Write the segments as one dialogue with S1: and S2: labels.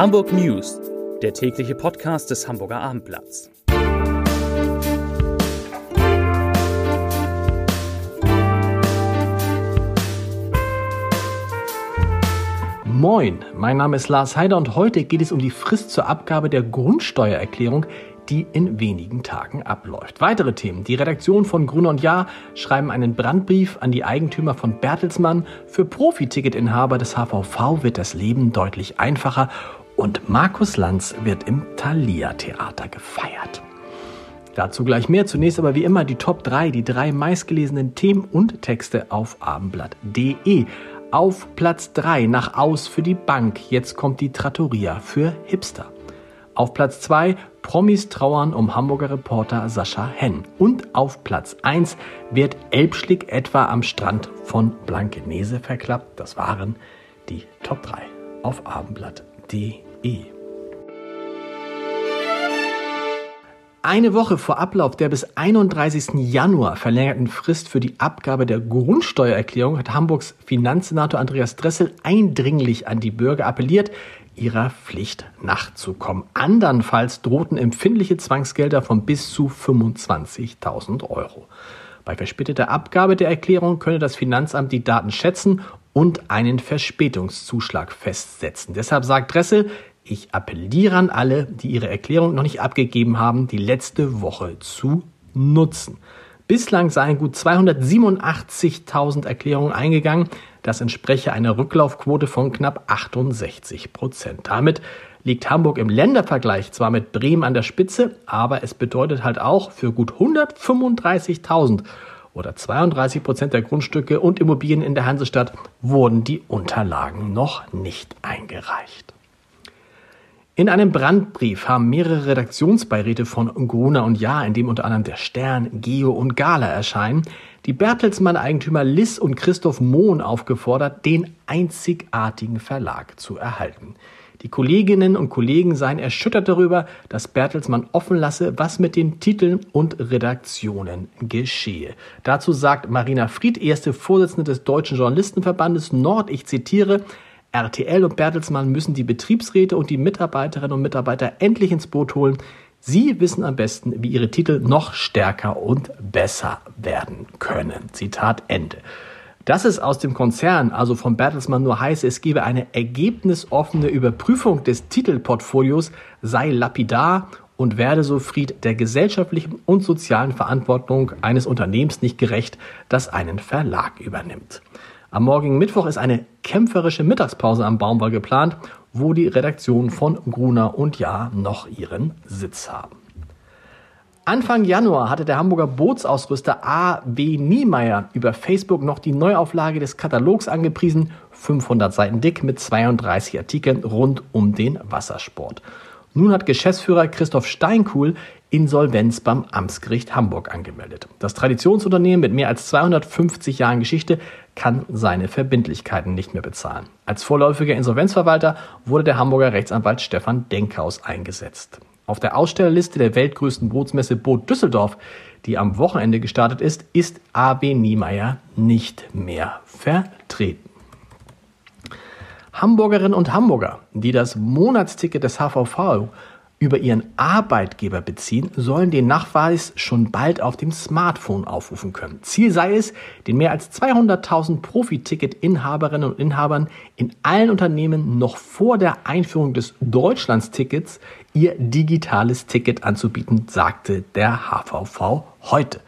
S1: Hamburg News, der tägliche Podcast des Hamburger Abendblatts.
S2: Moin, mein Name ist Lars Heider und heute geht es um die Frist zur Abgabe der Grundsteuererklärung, die in wenigen Tagen abläuft. Weitere Themen. Die Redaktion von Grüne und Jahr schreiben einen Brandbrief an die Eigentümer von Bertelsmann. Für Profi-Ticketinhaber des HVV wird das Leben deutlich einfacher und Markus Lanz wird im Thalia Theater gefeiert. Dazu gleich mehr. Zunächst aber wie immer die Top 3, die drei meistgelesenen Themen und Texte auf abendblatt.de. Auf Platz 3 nach Aus für die Bank. Jetzt kommt die Trattoria für Hipster. Auf Platz 2 Promis trauern um Hamburger Reporter Sascha Henn. Und auf Platz 1 wird Elbschlick etwa am Strand von Blankenese verklappt. Das waren die Top 3 auf abendblatt.de. Eine Woche vor Ablauf der bis 31. Januar verlängerten Frist für die Abgabe der Grundsteuererklärung hat Hamburgs Finanzsenator Andreas Dressel eindringlich an die Bürger appelliert, ihrer Pflicht nachzukommen. Andernfalls drohten empfindliche Zwangsgelder von bis zu 25.000 Euro. Bei verspäteter Abgabe der Erklärung könne das Finanzamt die Daten schätzen und einen Verspätungszuschlag festsetzen. Deshalb sagt Dressel, ich appelliere an alle, die ihre Erklärung noch nicht abgegeben haben, die letzte Woche zu nutzen. Bislang seien gut 287.000 Erklärungen eingegangen. Das entspreche einer Rücklaufquote von knapp 68 Prozent. Damit liegt Hamburg im Ländervergleich zwar mit Bremen an der Spitze, aber es bedeutet halt auch für gut 135.000 oder 32 Prozent der Grundstücke und Immobilien in der Hansestadt wurden die Unterlagen noch nicht eingereicht. In einem Brandbrief haben mehrere Redaktionsbeiräte von Gruner und Jahr, in dem unter anderem der Stern, Geo und Gala erscheinen, die Bertelsmann-Eigentümer Liss und Christoph Mohn aufgefordert, den einzigartigen Verlag zu erhalten. Die Kolleginnen und Kollegen seien erschüttert darüber, dass Bertelsmann offen lasse, was mit den Titeln und Redaktionen geschehe. Dazu sagt Marina Fried, erste Vorsitzende des Deutschen Journalistenverbandes Nord, ich zitiere, RTL und Bertelsmann müssen die Betriebsräte und die Mitarbeiterinnen und Mitarbeiter endlich ins Boot holen. Sie wissen am besten, wie ihre Titel noch stärker und besser werden können. Zitat Ende. Dass es aus dem Konzern, also von Bertelsmann, nur heiße, es gebe eine ergebnisoffene Überprüfung des Titelportfolios, sei lapidar und werde so Fried der gesellschaftlichen und sozialen Verantwortung eines Unternehmens nicht gerecht, das einen Verlag übernimmt. Am morgigen Mittwoch ist eine kämpferische Mittagspause am Baumwall geplant, wo die Redaktionen von Gruner und Jahr noch ihren Sitz haben. Anfang Januar hatte der Hamburger Bootsausrüster A.W. Niemeyer über Facebook noch die Neuauflage des Katalogs angepriesen, 500 Seiten dick mit 32 Artikeln rund um den Wassersport. Nun hat Geschäftsführer Christoph Steinkuhl Insolvenz beim Amtsgericht Hamburg angemeldet. Das Traditionsunternehmen mit mehr als 250 Jahren Geschichte kann seine Verbindlichkeiten nicht mehr bezahlen. Als vorläufiger Insolvenzverwalter wurde der Hamburger Rechtsanwalt Stefan Denkhaus eingesetzt. Auf der Ausstellerliste der weltgrößten Bootsmesse Boot Düsseldorf, die am Wochenende gestartet ist, ist AB Niemeyer nicht mehr vertreten. Hamburgerinnen und Hamburger, die das Monatsticket des HVV über ihren Arbeitgeber beziehen, sollen den Nachweis schon bald auf dem Smartphone aufrufen können. Ziel sei es, den mehr als 200.000 Profi-Ticket-Inhaberinnen und Inhabern in allen Unternehmen noch vor der Einführung des Deutschlandstickets ihr digitales Ticket anzubieten, sagte der HVV heute.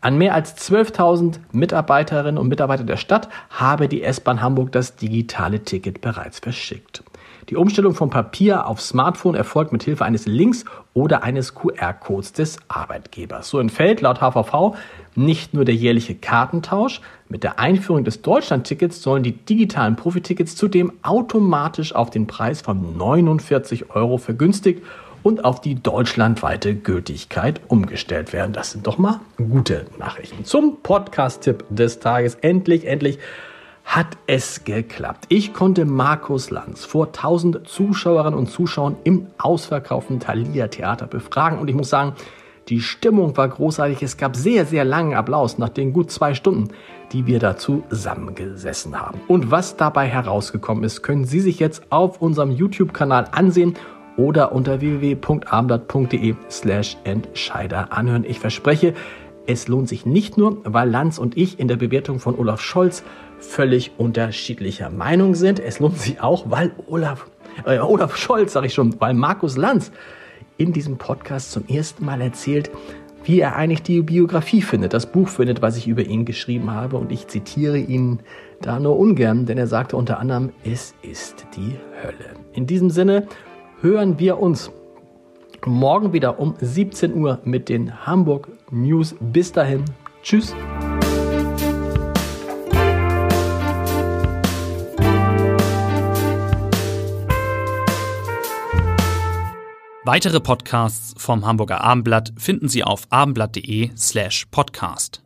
S2: An mehr als 12.000 Mitarbeiterinnen und Mitarbeiter der Stadt habe die S-Bahn Hamburg das digitale Ticket bereits verschickt. Die Umstellung vom Papier auf Smartphone erfolgt mit Hilfe eines Links oder eines QR-Codes des Arbeitgebers. So entfällt laut HVV nicht nur der jährliche Kartentausch, mit der Einführung des Deutschlandtickets sollen die digitalen Profitickets zudem automatisch auf den Preis von 49 Euro vergünstigt und auf die deutschlandweite Gültigkeit umgestellt werden. Das sind doch mal gute Nachrichten. Zum Podcast-Tipp des Tages. Endlich, endlich hat es geklappt. Ich konnte Markus Lanz vor 1000 Zuschauerinnen und Zuschauern im ausverkauften Thalia Theater befragen und ich muss sagen, Die Stimmung war großartig. Es gab sehr, sehr langen Applaus nach den gut zwei Stunden, die wir da zusammengesessen haben. Und was dabei herausgekommen ist, können Sie sich jetzt auf unserem YouTube-Kanal ansehen oder unter www.abendblatt.de slash Entscheider anhören. Ich verspreche, es lohnt sich nicht nur, weil Lanz und ich in der Bewertung von Olaf Scholz völlig unterschiedlicher Meinung sind. Es lohnt sich auch, weil Olaf, äh, Olaf Scholz, sage ich schon, weil Markus Lanz in diesem Podcast zum ersten Mal erzählt, wie er eigentlich die Biografie findet, das Buch findet, was ich über ihn geschrieben habe. Und ich zitiere ihn da nur ungern, denn er sagte unter anderem, es ist die Hölle. In diesem Sinne hören wir uns morgen wieder um 17 Uhr mit den Hamburg News. Bis dahin. Tschüss.
S1: Weitere Podcasts vom Hamburger Abendblatt finden Sie auf abendblatt.de slash podcast.